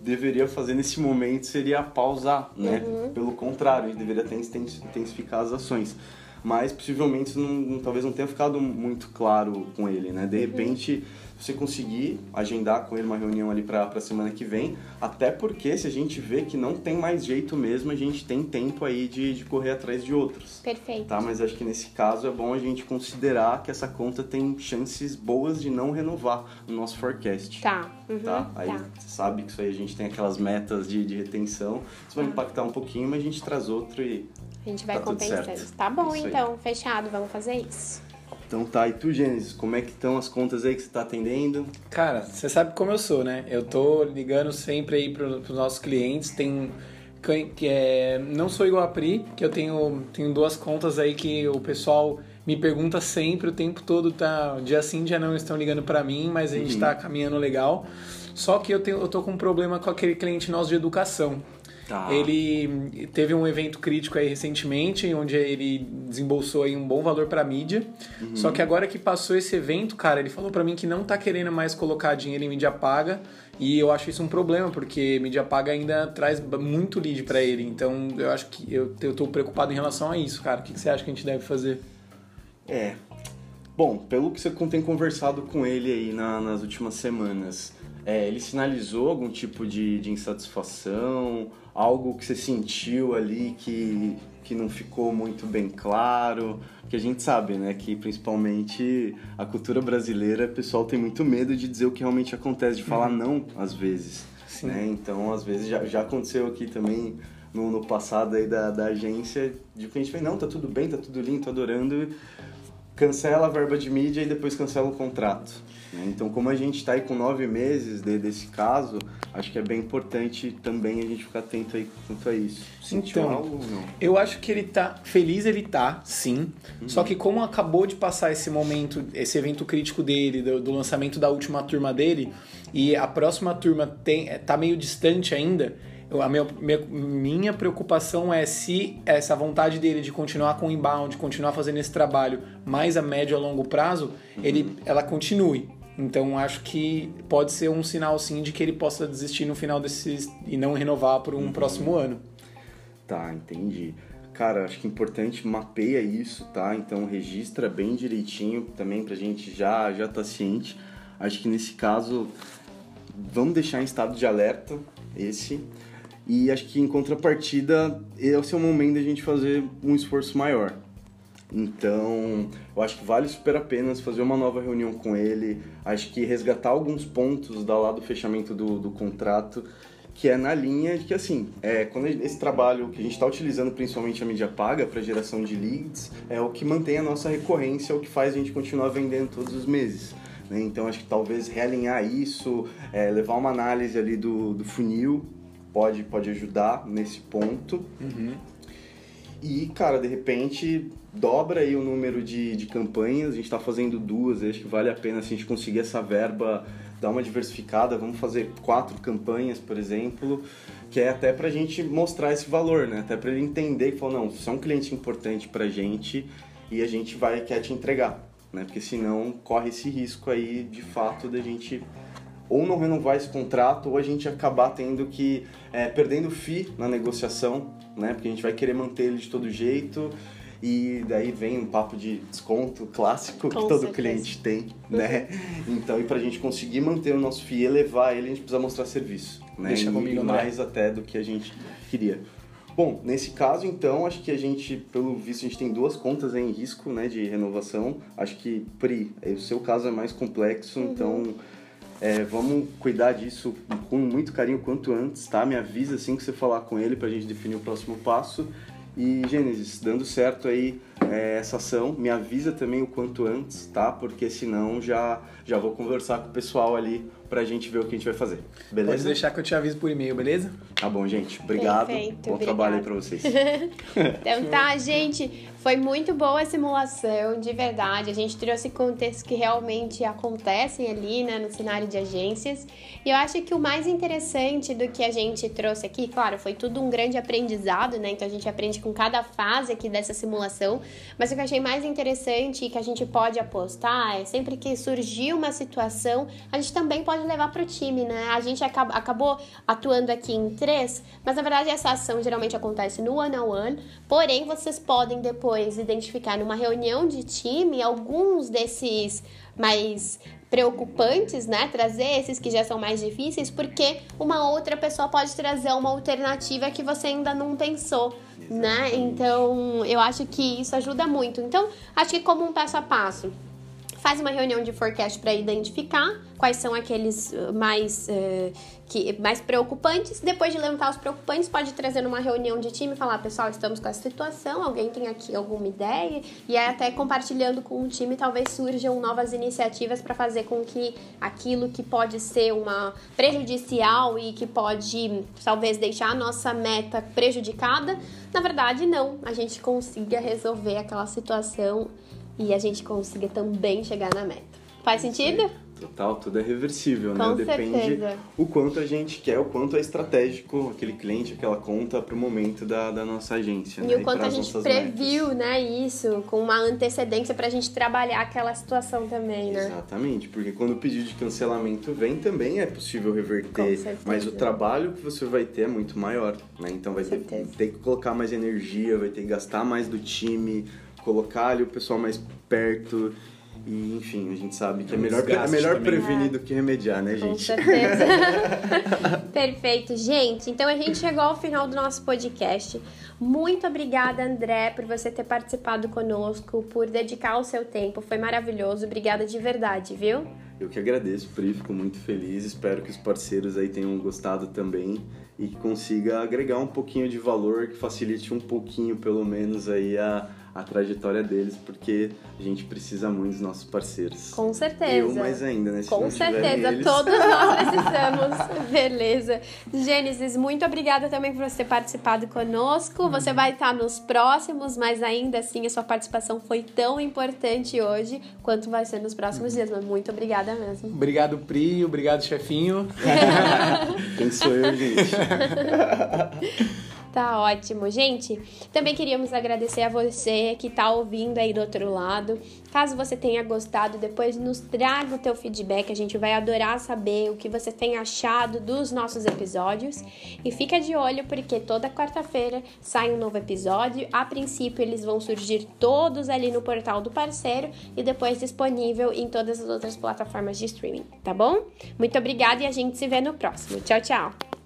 deveria fazer nesse momento seria pausar, né? Pelo contrário, ele deveria até intensificar as ações. Mas possivelmente não, talvez não tenha ficado muito claro com ele, né? De repente, você conseguir agendar com ele uma reunião ali para a semana que vem, até porque se a gente vê que não tem mais jeito mesmo, a gente tem tempo aí de, de correr atrás de outros. Perfeito. Tá, mas acho que nesse caso é bom a gente considerar que essa conta tem chances boas de não renovar no nosso forecast. Tá. Uhum, Tá? Aí tá. você sabe que isso aí a gente tem aquelas metas de, de retenção. Isso vai impactar um pouquinho, mas a gente traz outro e. A gente vai Tá compensando. Tá bom, Isso aí. então. Fechado. Vamos fazer isso. Então tá, e tu, Gênesis, como é que estão as contas aí que você tá atendendo? Cara, você sabe como eu sou, né? Eu tô ligando sempre aí pro, pros nossos clientes. Tem que é, não sou igual a Pri, que eu tenho, tenho duas contas aí que o pessoal me pergunta sempre o tempo todo, tá? Dia sim, dia não estão ligando pra mim, mas a gente tá caminhando legal. Só que eu, tenho, eu tô com um problema com aquele cliente nosso de educação. Tá. Ele teve um evento crítico aí recentemente, onde ele desembolsou aí um bom valor pra mídia. Só que agora que passou esse evento, cara, ele falou pra mim que não tá querendo mais colocar dinheiro em mídia paga. E eu acho isso um problema, porque mídia paga ainda traz muito lead pra ele. Então eu acho que eu, eu tô preocupado em relação a isso, cara. O que que você acha que a gente deve fazer? É. Bom, pelo que você tem conversado com ele aí na- nas últimas semanas, é, ele sinalizou algum tipo de, de insatisfação, algo que você sentiu ali que, que não ficou muito bem claro? Porque a gente sabe, né, que principalmente a cultura brasileira, o pessoal tem muito medo de dizer o que realmente acontece, de falar não às vezes. Sim. Né? Então, às vezes, já, já aconteceu aqui também no, no passado aí da, da agência, de que a gente fala, não, tá tudo bem, tá tudo lindo, tô adorando, cancela a verba de mídia e depois cancela o contrato. né? Então, como a gente está aí com nove meses de- desse caso, acho que é bem importante também a gente ficar atento aí quanto a isso. Sentiu Então, algo não? Eu acho que ele tá feliz, ele tá, sim. Só que como acabou de passar esse momento, esse evento crítico dele, do, do lançamento da última turma dele, e a próxima turma tem, tá meio distante ainda, a minha, minha, minha preocupação é se essa vontade dele de continuar com o inbound, continuar fazendo esse trabalho mais a médio a longo prazo, ele, ela continue. Então acho que pode ser um sinal sim de que ele possa desistir no final desses e não renovar por um próximo ano. Tá, entendi. Cara, acho que é importante mapeia isso, tá? Então registra bem direitinho também pra gente já já tá ciente. Acho que nesse caso vamos deixar em estado de alerta esse. E acho que em contrapartida, esse é o momento da gente fazer um esforço maior. Então, eu acho que vale super a pena fazer uma nova reunião com ele. Acho que resgatar alguns pontos da lá do fechamento do, do contrato, que é na linha de que, assim, é, quando esse trabalho que a gente está utilizando, principalmente a mídia paga para geração de leads, é o que mantém a nossa recorrência, é o que faz a gente continuar vendendo todos os meses. né? Então, acho que talvez realinhar isso, é, levar uma análise ali do, do funil, pode, pode ajudar nesse ponto. E, cara, de repente, dobra aí o número de, de campanhas. A gente está fazendo duas, acho que vale a pena se a gente conseguir essa verba dar uma diversificada, vamos fazer quatro campanhas, por exemplo, que é até pra gente mostrar esse valor, né? Até para ele entender que não, você é um cliente importante pra gente e a gente vai quer te entregar, né? Porque senão corre esse risco aí de fato da gente ou não renovar esse contrato ou a gente acabar tendo que é, perdendo FII na negociação, né? Porque a gente vai querer manter ele de todo jeito e daí vem um papo de desconto clássico Com que todo certeza. cliente tem, né? Então, e pra gente conseguir manter o nosso FII e elevar ele, a gente precisa mostrar serviço, né? Deixa e, comigo, André. mais até do que a gente queria. Bom, nesse caso, então, acho que a gente, pelo visto, a gente tem duas contas em risco, né, de renovação. Acho que, Pri, eh, o seu caso é mais complexo, então é, vamos cuidar disso com muito carinho quanto antes, tá? Me avisa assim que você falar com ele pra gente definir o próximo passo. E, Gênesis, dando certo aí é, essa ação, me avisa também o quanto antes, tá? Porque senão já, já vou conversar com o pessoal ali pra gente ver o que a gente vai fazer. Pode Beleza? deixar que eu te aviso por e-mail, beleza? Tá bom, gente. Obrigado. Perfeito, Bom trabalho aí pra vocês. Então tá, gente, foi muito boa a simulação, de verdade. A gente trouxe contextos que realmente acontecem ali, né, no cenário de agências. E eu acho que o mais interessante do que a gente trouxe aqui, claro, foi tudo um grande aprendizado, né? Então a gente aprende com cada fase aqui dessa simulação. Mas o que eu achei mais interessante e que a gente pode apostar é sempre que surgir uma situação, a gente também pode levar pro time, né? A gente acaba- acabou atuando aqui em três, mas na verdade essa ação geralmente acontece no one-on-one, porém vocês podem depois identificar numa reunião de time alguns desses mais preocupantes, né? Trazer esses que já são mais difíceis, porque uma outra pessoa pode trazer uma alternativa que você ainda não pensou, né? Então, eu acho que isso ajuda muito. Então, acho que como um passo a passo, faz uma reunião de forecast para identificar quais são aqueles uh, mais, uh, que, mais preocupantes. Depois de levantar os preocupantes, pode trazer numa reunião de time e falar: pessoal, estamos com essa situação, alguém tem aqui alguma ideia? E aí, até compartilhando com o time, talvez surjam novas iniciativas para fazer com que aquilo que pode ser uma prejudicial e que pode talvez deixar a nossa meta prejudicada, na verdade, não. A gente consiga resolver aquela situação e a gente consiga também chegar na meta. Faz sentido? Total, tudo é reversível, né? Com Depende certeza. o quanto a gente quer, o quanto é estratégico aquele cliente, aquela conta pro momento da, da nossa agência. E né? o quanto a pras gente previu, metas. né, isso, com uma antecedência pra gente trabalhar aquela situação também, né? Exatamente, porque quando o pedido de cancelamento vem, também é possível reverter, mas o trabalho que você vai ter é muito maior, né? Então vai ter, ter que colocar mais energia, vai ter que gastar mais do time, colocar ali o pessoal mais perto. E, enfim, a gente sabe que é um melhor, é melhor prevenir do que remediar, né, Com gente? certeza. Perfeito, gente. Então a gente chegou ao final do nosso podcast. Muito obrigada, André, por você ter participado conosco, por dedicar o seu tempo. Foi maravilhoso. Obrigada de verdade, viu? Eu que agradeço, Pri, fico muito feliz. Espero que os parceiros aí tenham gostado também e que consiga agregar um pouquinho de valor, que facilite um pouquinho, pelo menos, aí a, a trajetória deles, porque a gente precisa muito dos nossos parceiros. Com certeza. Eu mais ainda, né? Se Com certeza, eles... todos nós precisamos. Beleza. Gênesis, muito obrigada também por você ter participado conosco. Você vai estar nos próximos, mas ainda assim a sua participação foi tão importante hoje quanto vai ser nos próximos dias. Mas muito obrigada mesmo. Obrigado, Pri. Obrigado, chefinho. Quem sou eu, gente? Tá ótimo, gente. Também queríamos agradecer a você que tá ouvindo aí do outro lado. Caso você tenha gostado, depois nos traga o teu feedback. A gente vai adorar saber o que você tem achado dos nossos episódios. E fica de olho porque toda quarta-feira sai um novo episódio. A princípio, eles vão surgir todos ali no portal do parceiro e depois disponível em todas as outras plataformas de streaming, tá bom? Muito obrigada e a gente se vê no próximo. Tchau, tchau.